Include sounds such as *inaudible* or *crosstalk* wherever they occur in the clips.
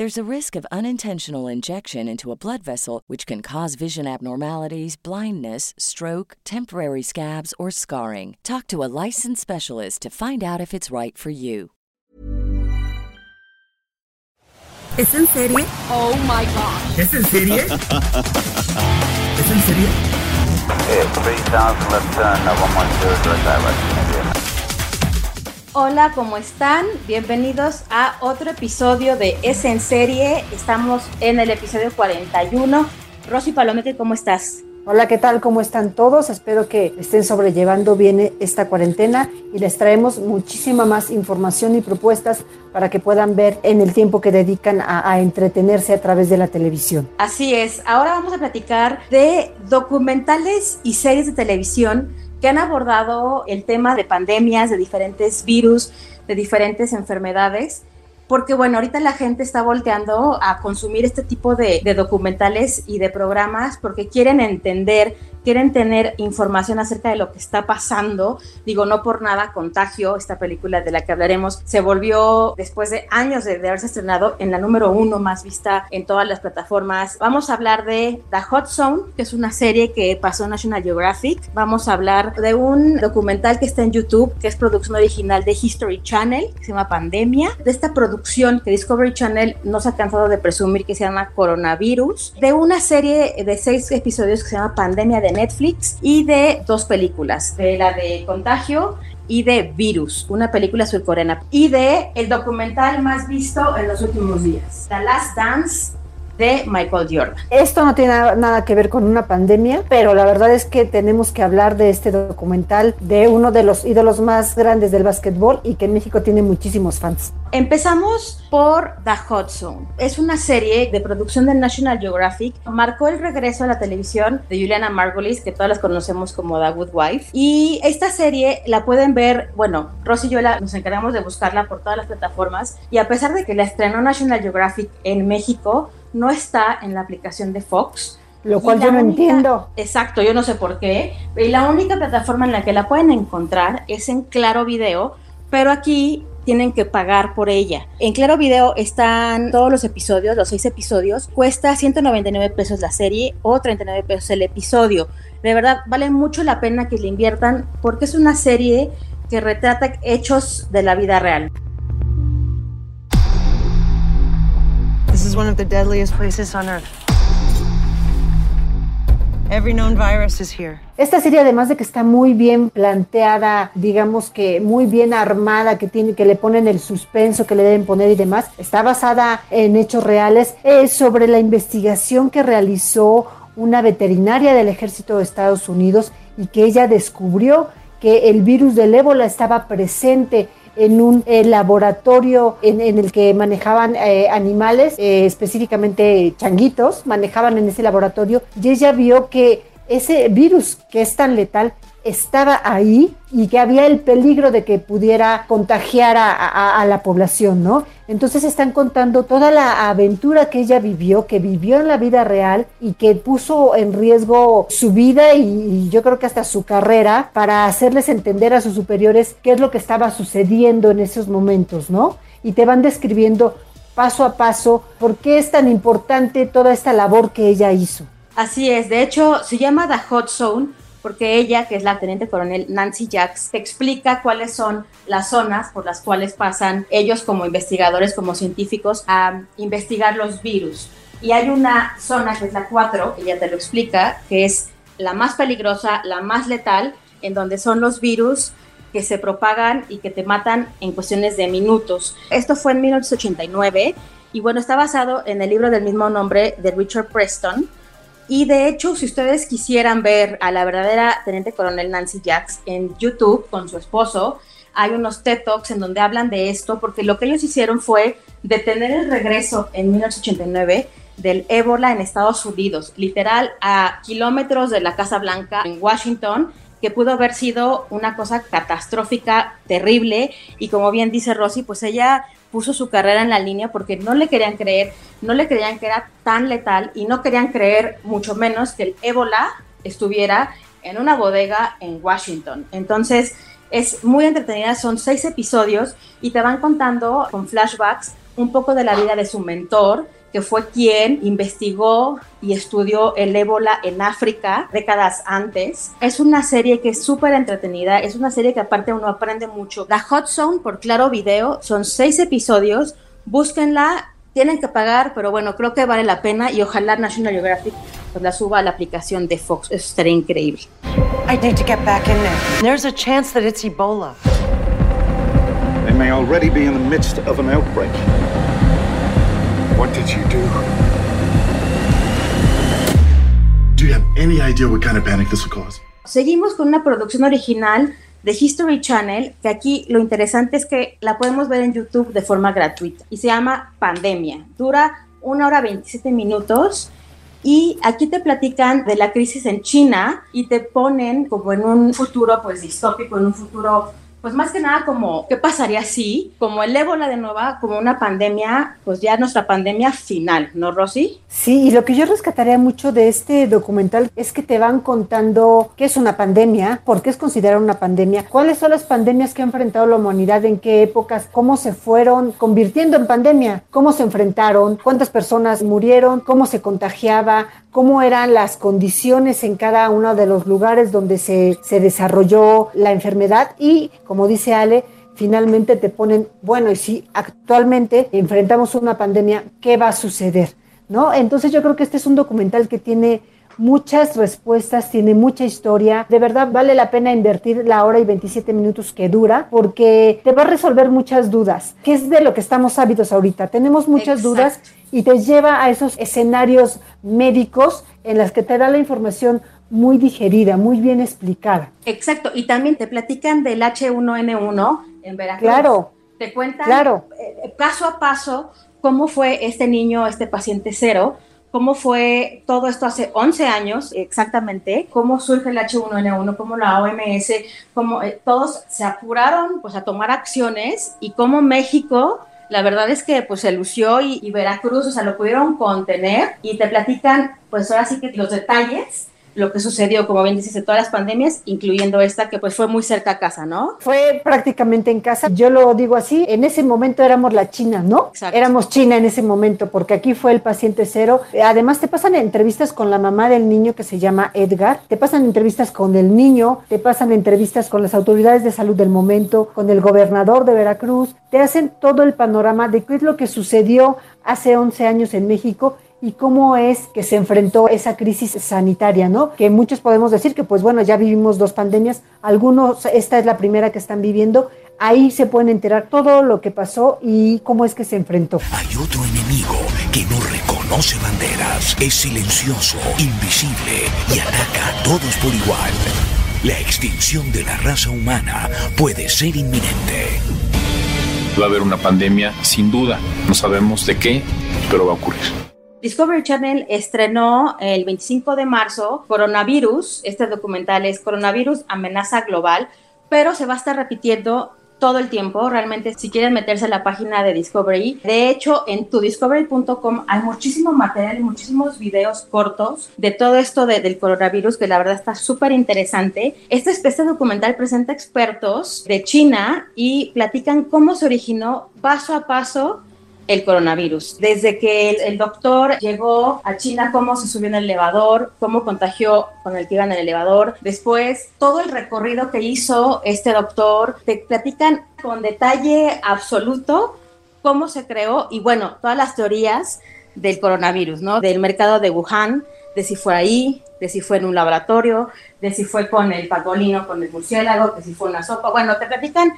There's a risk of unintentional injection into a blood vessel, which can cause vision abnormalities, blindness, stroke, temporary scabs, or scarring. Talk to a licensed specialist to find out if it's right for you. ¿Es en serie? Oh my god. ¿Es en serie? *laughs* ¿Es en serie? Okay, 3000 left turn, uh, 110 direct direct. Hola, ¿cómo están? Bienvenidos a otro episodio de Es en serie. Estamos en el episodio 41. Rosy Palomeque, ¿cómo estás? Hola, ¿qué tal? ¿Cómo están todos? Espero que estén sobrellevando bien esta cuarentena y les traemos muchísima más información y propuestas para que puedan ver en el tiempo que dedican a, a, entretenerse a través de la televisión. Así es, ahora vamos a platicar de documentales y series de televisión que han abordado el tema de pandemias, de diferentes virus, de diferentes enfermedades porque bueno, ahorita la gente está volteando a consumir este tipo de, de, documentales y de programas porque quieren entender, quieren tener información acerca de lo que está pasando. Digo, no por nada, Contagio, esta película de la que hablaremos, se volvió después de años de, de haberse estrenado en la número uno más vista en todas las plataformas. Vamos a hablar de The Hot Zone, que es una serie que pasó en National Geographic. Vamos a hablar de un documental que está en YouTube, que es producción original de History Channel, que se llama Pandemia, de esta producción que Discovery Channel no se ha cansado de presumir que se llama Coronavirus, de una serie de seis episodios que se llama Pandemia de Netflix y de dos películas, de la de Contagio y de Virus, una película surcoreana, y de el documental más visto en los últimos días, The Last Dance de Michael Jordan. Esto no tiene nada que ver con una pandemia, pero la verdad es que tenemos que hablar de este documental de uno de los ídolos más grandes del básquetbol y que en México tiene muchísimos fans. Empezamos por The Hot Zone. Es una serie de producción del National Geographic. Marcó el regreso a la televisión de Juliana Margulis, que todas las conocemos como The Good Wife. Y esta serie la pueden ver, bueno, Rosy y yo la, nos encargamos de buscarla por todas las plataformas. Y a pesar de que la estrenó National Geographic en México, no está en la aplicación de Fox. Lo cual yo no única, entiendo. Exacto, yo no sé por qué. Y la única plataforma en la que la pueden encontrar es en Claro Video, pero aquí tienen que pagar por ella. En Claro Video están todos los episodios, los seis episodios. Cuesta 199 pesos la serie o 39 pesos el episodio. De verdad, vale mucho la pena que le inviertan porque es una serie que retrata hechos de la vida real. Is one of the deadliest places on earth. Every known virus is here. Esta serie, además de que está muy bien planteada, digamos que muy bien armada, que tiene, que le ponen el suspenso que le deben poner y demás, está basada en hechos reales, es sobre la investigación que realizó una veterinaria del ejército de Estados Unidos y que ella descubrió que el virus del ébola estaba presente en un eh, laboratorio en, el que manejaban eh, animales, eh, específicamente changuitos, manejaban en ese laboratorio y ella vio que ese virus que es tan letal estaba ahí y que había el peligro de que pudiera contagiar a, la población, ¿no? Entonces están contando toda la aventura que ella vivió, que vivió en la vida real y que puso en riesgo su vida y, y yo creo que hasta su carrera para hacerles entender a sus superiores qué es lo que estaba sucediendo en esos momentos, ¿no? Y te van describiendo paso a paso por qué es tan importante toda esta labor que ella hizo. Así es, de hecho se llama The Hot Zone porque ella, que es la teniente coronel Nancy Jacks, te explica cuáles son las zonas por las cuales pasan ellos como investigadores, como científicos, a investigar los virus. Y hay una zona que es la 4, ella te lo explica, que es la más peligrosa, la más letal, en donde son los virus que se propagan y que te matan en cuestiones de minutos. Esto fue en 1989 y bueno, está basado en el libro del mismo nombre de Richard Preston. Y de hecho, si ustedes quisieran ver a la verdadera teniente coronel Nancy Jacks en YouTube con su esposo, hay unos TED Talks en donde hablan de esto, porque lo que ellos hicieron fue detener el regreso en 1989 del ébola en Estados Unidos, literal a kilómetros de la Casa Blanca en Washington, que pudo haber sido una cosa catastrófica, terrible, y como bien dice Rosy, pues ella puso su carrera en la línea porque no le querían creer, no le creían que era tan letal y no querían creer mucho menos que el ébola estuviera en una bodega en Washington. Entonces, es muy entretenida, son seis episodios y te van contando con flashbacks un poco de la vida de su mentor, que fue quien investigó y estudió el ébola en África décadas antes. Es una serie que es súper entretenida, es una serie que aparte uno aprende mucho. La Hot Zone por Claro Video son seis episodios, búsquenla, tienen que pagar, pero bueno, creo que vale la pena y ojalá National Geographic pues, la suba a la aplicación de Fox, eso estaría increíble. I need to get back in there. There's a chance that it's Ebola. They may already be in the midst of an outbreak. What did you do? Do you have any idea what kind of panic this will cause? Seguimos con una producción original de History Channel, que aquí lo interesante es que la podemos ver en YouTube de forma gratuita y se llama Pandemia. Dura una hora 27 minutos y aquí te platican de la crisis en China y te ponen como en un futuro pues distópico, en un futuro pues más que nada como, ¿qué pasaría si, como el ébola de nueva, como una pandemia, pues ya nuestra pandemia final, ¿no, Rosy? Sí, y lo que yo rescataría mucho de este documental es que te van contando qué es una pandemia, por qué es considerada una pandemia, cuáles son las pandemias que ha enfrentado la humanidad, en qué épocas, cómo se fueron convirtiendo en pandemia, cómo se enfrentaron, cuántas personas murieron, cómo se contagiaba, cómo eran las condiciones en cada uno de los lugares donde se, se desarrolló la enfermedad y, como dice Ale, finalmente te ponen, bueno, y si actualmente enfrentamos una pandemia, ¿qué va a suceder? ¿No? Entonces yo creo que este es un documental que tiene muchas respuestas, tiene mucha historia. De verdad vale la pena invertir la hora y 27 minutos que dura porque te va a resolver muchas dudas, que es de lo que estamos ávidos ahorita. Tenemos muchas Exacto. dudas y te lleva a esos escenarios médicos en las que te da la información muy digerida, muy bien explicada. Exacto, y también te platican del H1N1 en Veracruz. Claro, Te cuentan claro. eh, paso a paso cómo fue este niño, este paciente cero, cómo fue todo esto hace 11 años exactamente, cómo surge el H1N1, cómo la OMS, cómo eh, todos se apuraron pues a tomar acciones y cómo México la verdad es que pues se lució y, y Veracruz, o sea, lo pudieron contener y te platican pues ahora sí que los detalles lo que sucedió, como bien dices, de todas las pandemias, incluyendo esta que pues fue muy cerca a casa, ¿no? Fue prácticamente en casa. Yo lo digo así, en ese momento éramos la China, ¿no? Exacto. Éramos China en ese momento, porque aquí fue el paciente cero. Además, te pasan entrevistas con la mamá del niño que se llama Edgar, te pasan entrevistas con el niño, te pasan entrevistas con las autoridades de salud del momento, con el gobernador de Veracruz, te hacen todo el panorama de qué es lo que sucedió hace 11 años en México y cómo es que se enfrentó esa crisis sanitaria, ¿no? Que muchos podemos decir que, pues bueno, ya vivimos dos pandemias, algunos, esta es la primera que están viviendo, ahí se pueden enterar todo lo que pasó y cómo es que se enfrentó. Hay otro enemigo que no reconoce banderas, es silencioso, invisible y ataca a todos por igual. La extinción de la raza humana puede ser inminente. Va a haber una pandemia, sin duda. No sabemos de qué, pero va a ocurrir. Discovery Channel estrenó el 25 de marzo Coronavirus. Este documental es Coronavirus, amenaza global, pero se va a estar repitiendo todo el tiempo. Realmente, si quieren meterse a la página de Discovery, de hecho, en tudiscovery.com hay muchísimo material y muchísimos videos cortos de todo esto de- del coronavirus, que la verdad está súper interesante. Este, este documental presenta expertos de China y platican cómo se originó paso a paso el coronavirus. Desde que el, doctor llegó a China, cómo se subió en el elevador, cómo contagió con el que iba en el elevador. Después, todo el recorrido que hizo este doctor, te platican con detalle absoluto cómo se creó y bueno, todas las teorías del coronavirus, ¿no? Del mercado de Wuhan, de si fue ahí, de si fue en un laboratorio, de si fue con el pangolino, con el murciélago, de si fue una sopa. Bueno, te platican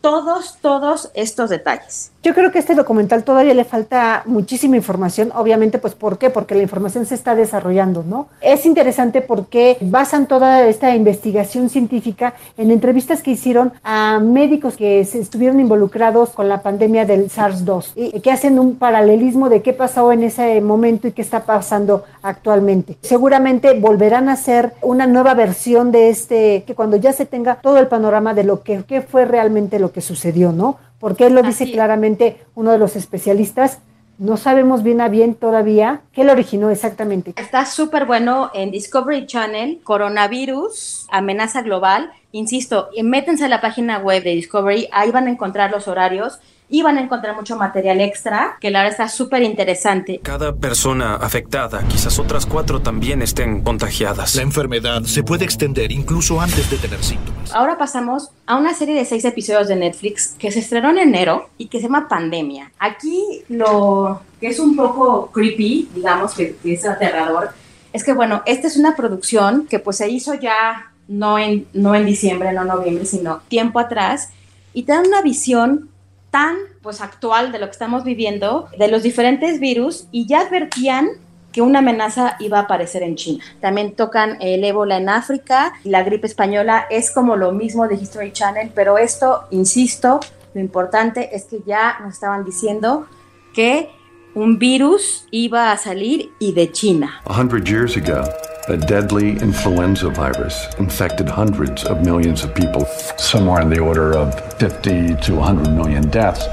todos, todos estos detalles. Yo creo que este documental todavía le falta muchísima información, obviamente, pues ¿por qué? Porque la información se está desarrollando, ¿no? Es interesante porque basan toda esta investigación científica en entrevistas que hicieron a médicos que se estuvieron involucrados con la pandemia del SARS-2 y que hacen un paralelismo de qué pasó en ese momento y qué está pasando actualmente. Seguramente volverán a hacer una nueva versión de este, que cuando ya se tenga todo el panorama de lo que, fue realmente lo que sucedió, ¿no? Porque él lo dice claramente uno de los especialistas. No sabemos bien a bien todavía qué lo originó exactamente. Está súper bueno en Discovery Channel, coronavirus, amenaza global. Insisto, métense a la página web de Discovery, ahí van a encontrar los horarios y van a encontrar mucho material extra que la verdad está súper interesante. Cada persona afectada, quizás otras cuatro también estén contagiadas. La enfermedad se puede extender incluso antes de tener síntomas. Ahora pasamos a una serie de seis episodios de Netflix que se estrenó en enero y que se llama Pandemia. Aquí lo que es un poco creepy, digamos que, que es aterrador, es que bueno, esta es una producción que pues se hizo ya no en, no en diciembre, no en noviembre, sino tiempo atrás y te da una visión tan pues actual de lo que estamos viviendo, de los diferentes virus y ya advertían que una amenaza iba a aparecer en China. También tocan el ébola en África, la gripe española es como lo mismo de History Channel, pero esto, insisto, lo importante es que ya nos estaban diciendo que un virus iba a salir y de China. A hundred years ago, a deadly influenza virus infected hundreds of millions of people, somewhere in the order of 50 to 100 million deaths.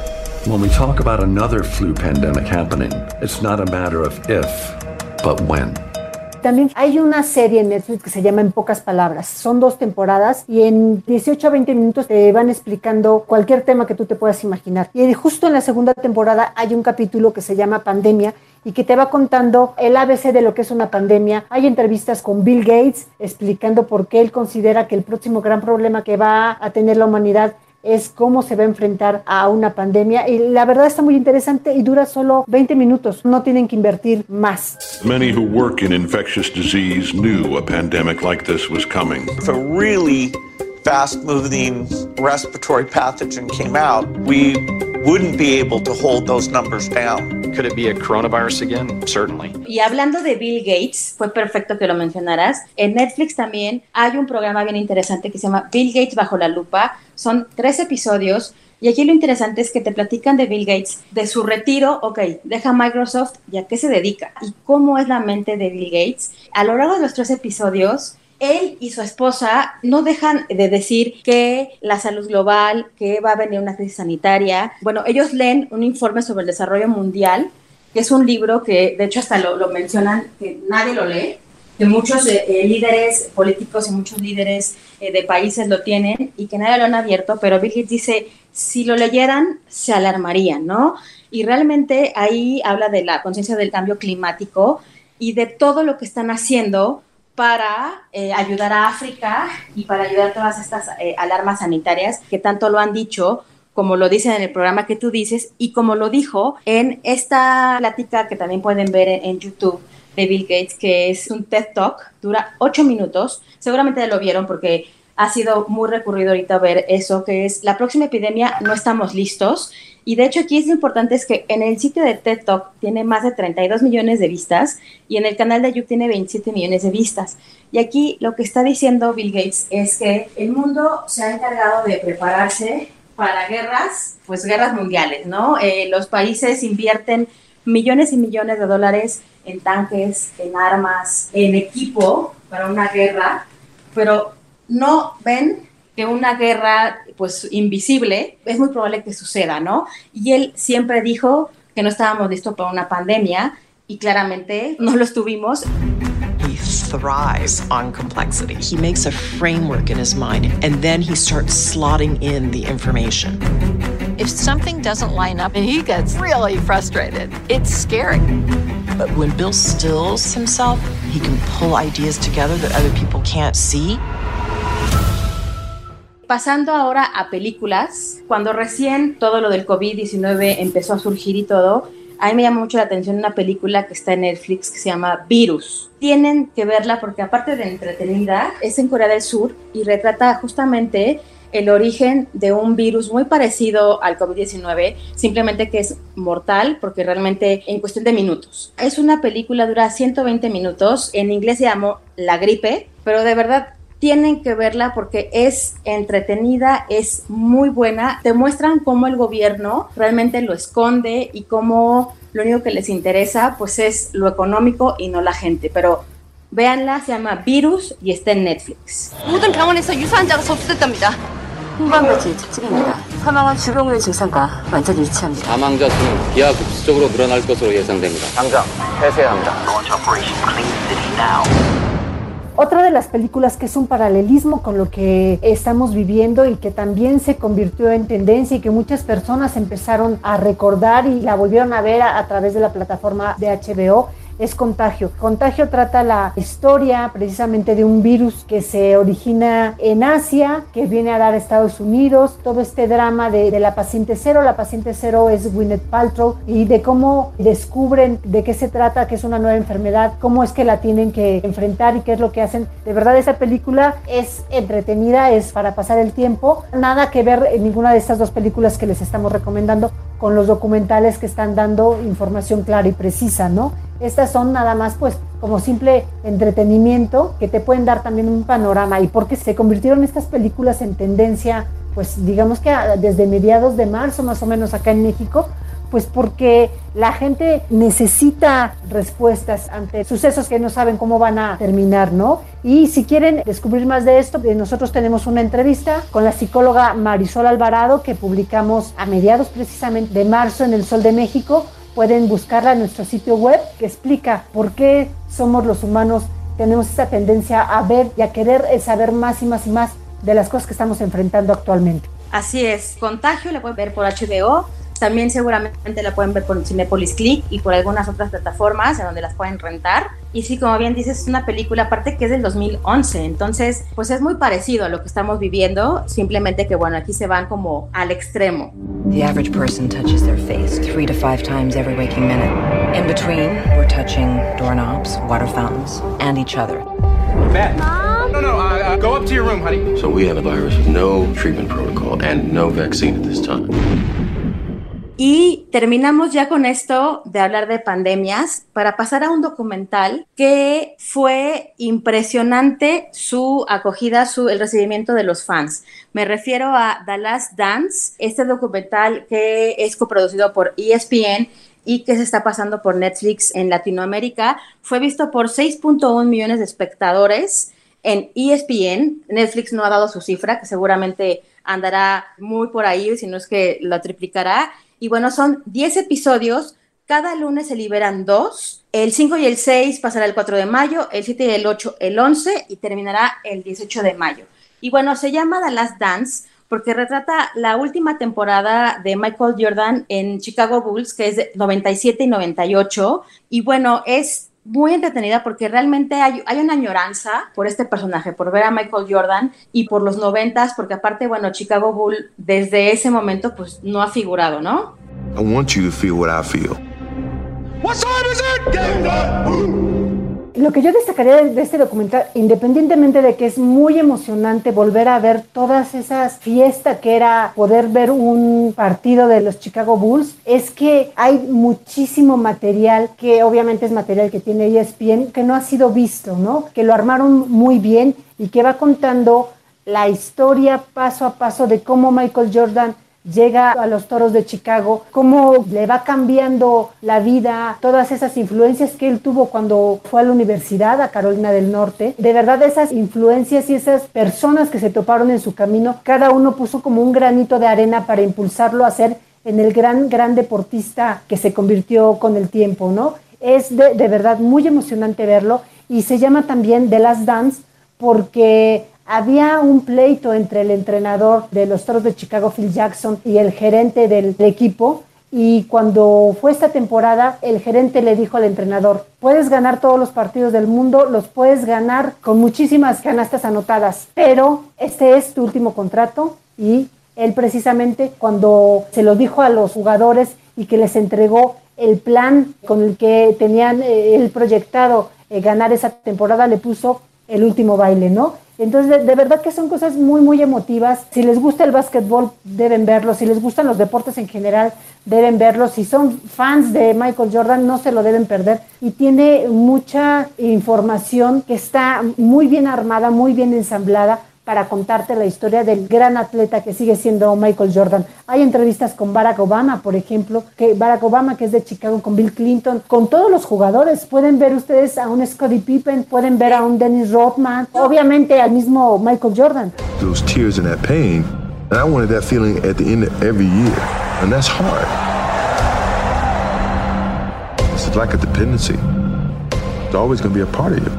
When we talk about another flu pandemic happening, it's not a matter of if, but when. También hay una serie en Netflix que se llama En pocas palabras. Son dos temporadas y en 18 a 20 minutos te van explicando cualquier tema que tú te puedas imaginar. Y justo en la segunda temporada hay un capítulo que se llama Pandemia y que te va contando el ABC de lo que es una pandemia. Hay entrevistas con Bill Gates explicando por qué él considera que el próximo gran problema que va a tener la humanidad es cómo se va a enfrentar a una pandemia y la verdad está muy interesante y dura solo 20 minutos, no tienen que invertir más. Many who work in infectious disease knew a pandemic like this was coming. If a really fast moving respiratory pathogen came out, we wouldn't be able to hold those numbers down. Could it be a coronavirus again? Certainly. Y hablando de Bill Gates, fue perfecto que lo mencionaras. En Netflix también hay un programa bien interesante que se llama Bill Gates bajo la lupa. Son tres episodios y aquí lo interesante es que te platican de Bill Gates, de su retiro, ok, deja Microsoft y a qué se dedica y cómo es la mente de Bill Gates. A lo largo de los tres episodios, él y su esposa no dejan de decir que la salud global, que va a venir una crisis sanitaria. Bueno, ellos leen un informe sobre el desarrollo mundial, que es un libro que de hecho hasta lo, mencionan, que nadie lo lee, que muchos eh, eh, líderes políticos y muchos líderes eh, de países lo tienen y que nadie lo han abierto, pero Bill Gates dice, si lo leyeran, se alarmarían, ¿no? Y realmente ahí habla de la conciencia del cambio climático y de todo lo que están haciendo para eh, ayudar a África y para ayudar a todas estas eh, alarmas sanitarias que tanto lo han dicho, como lo dicen en el programa que tú dices y como lo dijo en esta plática que también pueden ver en, YouTube de Bill Gates, que es un TED Talk, dura ocho minutos, seguramente lo vieron porque ha sido muy recurrido ahorita ver eso, que es la próxima epidemia, no estamos listos y de hecho aquí es lo importante es que en el sitio de TED Talk tiene más de 32 millones de vistas y en el canal de YouTube tiene 27 millones de vistas. Y aquí lo que está diciendo Bill Gates es que el mundo se ha encargado de prepararse para guerras, pues guerras mundiales, ¿no? Eh, los países invierten millones y millones de dólares en tanques, en armas, en equipo para una guerra, pero no ven que una guerra pues invisible es muy probable que suceda, ¿no? Y él siempre dijo que no estábamos listos para una pandemia y claramente no lo estuvimos. He thrives on complexity. He makes a framework in his mind and then he starts slotting in the information. If something doesn't line up and he gets really frustrated, it's scary. But when Bill stills himself, he can pull ideas together that other people can't see Pasando ahora a películas, cuando recién todo lo del COVID-19 empezó a surgir y todo, a mí me llama mucho la atención una película que está en Netflix que se llama Virus. Tienen que verla porque aparte de entretenida, es en Corea del Sur y retrata justamente el origen de un virus muy parecido al COVID-19, simplemente que es mortal porque realmente en cuestión de minutos. Es una película, dura 120 minutos, en inglés se llamó La gripe, pero de verdad tienen que verla porque es entretenida, es muy buena. Te muestran cómo el gobierno realmente lo esconde y cómo lo único que les interesa pues es lo económico y no la gente. Pero véanla, se llama Virus y está en Netflix. Otra de las películas que es un paralelismo con lo que estamos viviendo y que también se convirtió en tendencia y que muchas personas empezaron a recordar y la volvieron a ver a, través de la plataforma de HBO es Contagio. Contagio trata la historia precisamente de un virus que se origina en Asia, que viene a dar a Estados Unidos, todo este drama de, la paciente cero, la paciente cero es Gwyneth Paltrow y de cómo descubren de qué se trata, que es una nueva enfermedad, cómo es que la tienen que enfrentar y qué es lo que hacen. De verdad esa película es entretenida, es para pasar el tiempo, nada que ver en ninguna de estas dos películas que les estamos recomendando con los documentales que están dando información clara y precisa, ¿no? Estas son nada más pues como simple entretenimiento que te pueden dar también un panorama y porque se convirtieron estas películas en tendencia pues digamos que desde mediados de marzo más o menos acá en México, pues porque la gente necesita respuestas ante sucesos que no saben cómo van a terminar, ¿no? Y si quieren descubrir más de esto, nosotros tenemos una entrevista con la psicóloga Marisol Alvarado que publicamos a mediados precisamente de marzo en El Sol de México pueden buscarla en nuestro sitio web que explica por qué somos los humanos, tenemos esta tendencia a ver y a querer saber más y más y más de las cosas que estamos enfrentando actualmente. Así es, Contagio la pueden ver por HBO, también seguramente la pueden ver por Cinepolis Click y por algunas otras plataformas en donde las pueden rentar. Y sí, como bien dices, es una película aparte que es del 2011, entonces pues es muy parecido a lo que estamos viviendo, simplemente que bueno, aquí se van como al extremo. The average person touches their face three to five times every waking minute. In between, we're touching doorknobs, water fountains, and each other. Beth. Mom? No, no, uh, uh, go up to your room, honey. So we have a virus with no treatment protocol and no vaccine at this time. Y terminamos ya con esto de hablar de pandemias para pasar a un documental que fue impresionante su acogida, su, el recibimiento de los fans. Me refiero a The Last Dance, este documental que es coproducido por ESPN y que se está pasando por Netflix en Latinoamérica. Fue visto por 6.1 millones de espectadores en ESPN. Netflix no ha dado su cifra, que seguramente andará muy por ahí, si no es que lo triplicará. Y bueno, son 10 episodios. Cada lunes se liberan dos. El 5 y el 6 pasará el 4 de mayo, el 7 y el 8 el 11 y terminará el 18 de mayo. Y bueno, se llama The Last Dance porque retrata la última temporada de Michael Jordan en Chicago Bulls, que es de 97 y 98. Y bueno, es muy entretenida porque realmente hay, hay, una añoranza por este personaje, por ver a Michael Jordan y por los noventas, porque aparte, bueno, Chicago Bull desde ese momento pues no ha figurado, ¿no? I want you to feel what I feel. What time is it? Game lo que yo destacaría de este documental, independientemente de que es muy emocionante volver a ver todas esas fiestas que era poder ver un partido de los Chicago Bulls, es que hay muchísimo material que obviamente es material que tiene ESPN que no ha sido visto, ¿no? Que lo armaron muy bien y que va contando la historia paso a paso de cómo Michael Jordan llega a los toros de Chicago, cómo le va cambiando la vida, todas esas influencias que él tuvo cuando fue a la universidad, a Carolina del Norte. De verdad, esas influencias y esas personas que se toparon en su camino, cada uno puso como un granito de arena para impulsarlo a ser en el gran, gran deportista que se convirtió con el tiempo, ¿no? Es de, de verdad muy emocionante verlo y se llama también The Last Dance porque había un pleito entre el entrenador de los Toros de Chicago, Phil Jackson, y el gerente del equipo. Y cuando fue esta temporada, el gerente le dijo al entrenador, puedes ganar todos los partidos del mundo, los puedes ganar con muchísimas canastas anotadas, pero este es tu último contrato y él precisamente cuando se lo dijo a los jugadores y que les entregó el plan con el que tenían eh, el proyectado eh, ganar esa temporada le puso el último baile, ¿no? Entonces, de, verdad que son cosas muy, muy emotivas. Si les gusta el básquetbol, deben verlo. Si les gustan los deportes en general, deben verlo. Si son fans de Michael Jordan, no se lo deben perder. Y tiene mucha información que está muy bien armada, muy bien ensamblada para contarte la historia del gran atleta que sigue siendo Michael Jordan. Hay entrevistas con Barack Obama, por ejemplo, que Barack Obama, que es de Chicago, con Bill Clinton, con todos los jugadores. Pueden ver ustedes a un Scottie Pippen, pueden ver a un Dennis Rodman, obviamente al mismo Michael Jordan. Those tears and that pain, and I wanted that feeling at the end of every year, and that's hard. It's like a dependency. It's always going to be a part of you.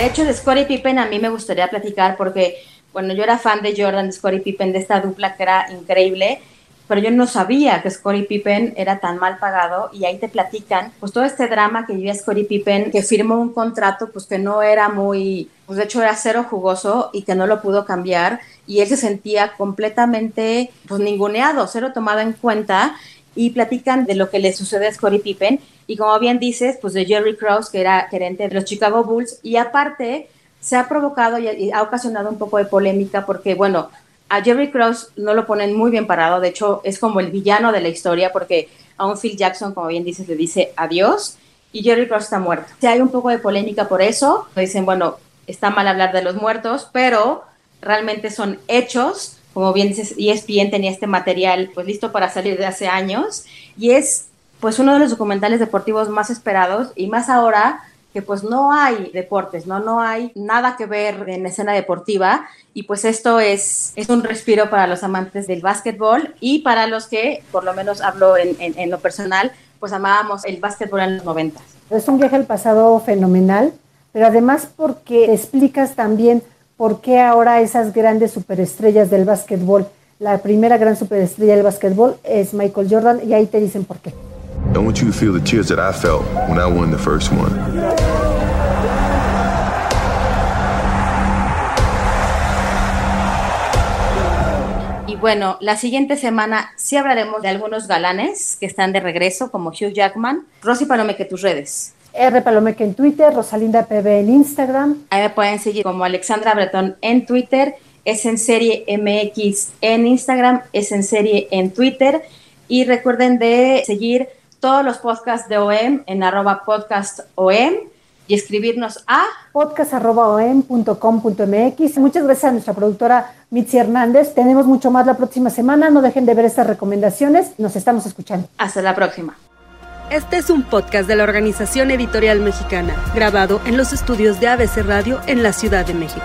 De hecho, de Scottie Pippen a mí me gustaría platicar porque, bueno, yo era fan de Jordan, de Scottie Pippen, de esta dupla que era increíble, pero yo no sabía que Scottie Pippen era tan mal pagado y ahí te platican, pues todo este drama que vivía Scottie Pippen, que firmó un contrato pues que no era muy, pues de hecho era cero jugoso y que no lo pudo cambiar y él se sentía completamente pues ninguneado, cero tomado en cuenta y platican de lo que le sucede a Scottie Pippen y como bien dices, pues de Jerry Krause, que era gerente de los Chicago Bulls, y aparte se ha provocado y ha ocasionado un poco de polémica porque, bueno, a Jerry Krause no lo ponen muy bien parado, de hecho es como el villano de la historia porque a un Phil Jackson, como bien dices, le dice adiós y Jerry Krause está muerto. Si hay un poco de polémica por eso, dicen, bueno, está mal hablar de los muertos, pero realmente son hechos como bien dices, ESPN tenía este material pues listo para salir de hace años y es pues uno de los documentales deportivos más esperados y más ahora que pues no hay deportes, ¿no? No hay nada que ver en escena deportiva y pues esto es, es un respiro para los amantes del básquetbol y para los que, por lo menos hablo en, en, lo personal, pues amábamos el básquetbol en los 90. Es un viaje al pasado fenomenal, pero además porque explicas también por qué ahora esas grandes superestrellas del básquetbol, la primera gran superestrella del básquetbol es Michael Jordan y ahí te dicen por qué. I want you to feel the tears that I felt when I won the first one. Y bueno, la siguiente semana sí hablaremos de algunos galanes que están de regreso, como Hugh Jackman. Rosy Palomeque, tus redes. R Palomeque en Twitter, Rosalinda PB en Instagram. Ahí me pueden seguir como Alexandra Bretón en Twitter, es en serie MX en Instagram, es en serie en Twitter. Y recuerden de seguir todos los podcasts de OEM en arroba podcastom y escribirnos a podcast.om.com.mx. Muchas gracias a nuestra productora Mitzi Hernández. Tenemos mucho más la próxima semana. No dejen de ver estas recomendaciones. Nos estamos escuchando. Hasta la próxima. Este es un podcast de la Organización Editorial Mexicana, grabado en los estudios de ABC Radio en la Ciudad de México.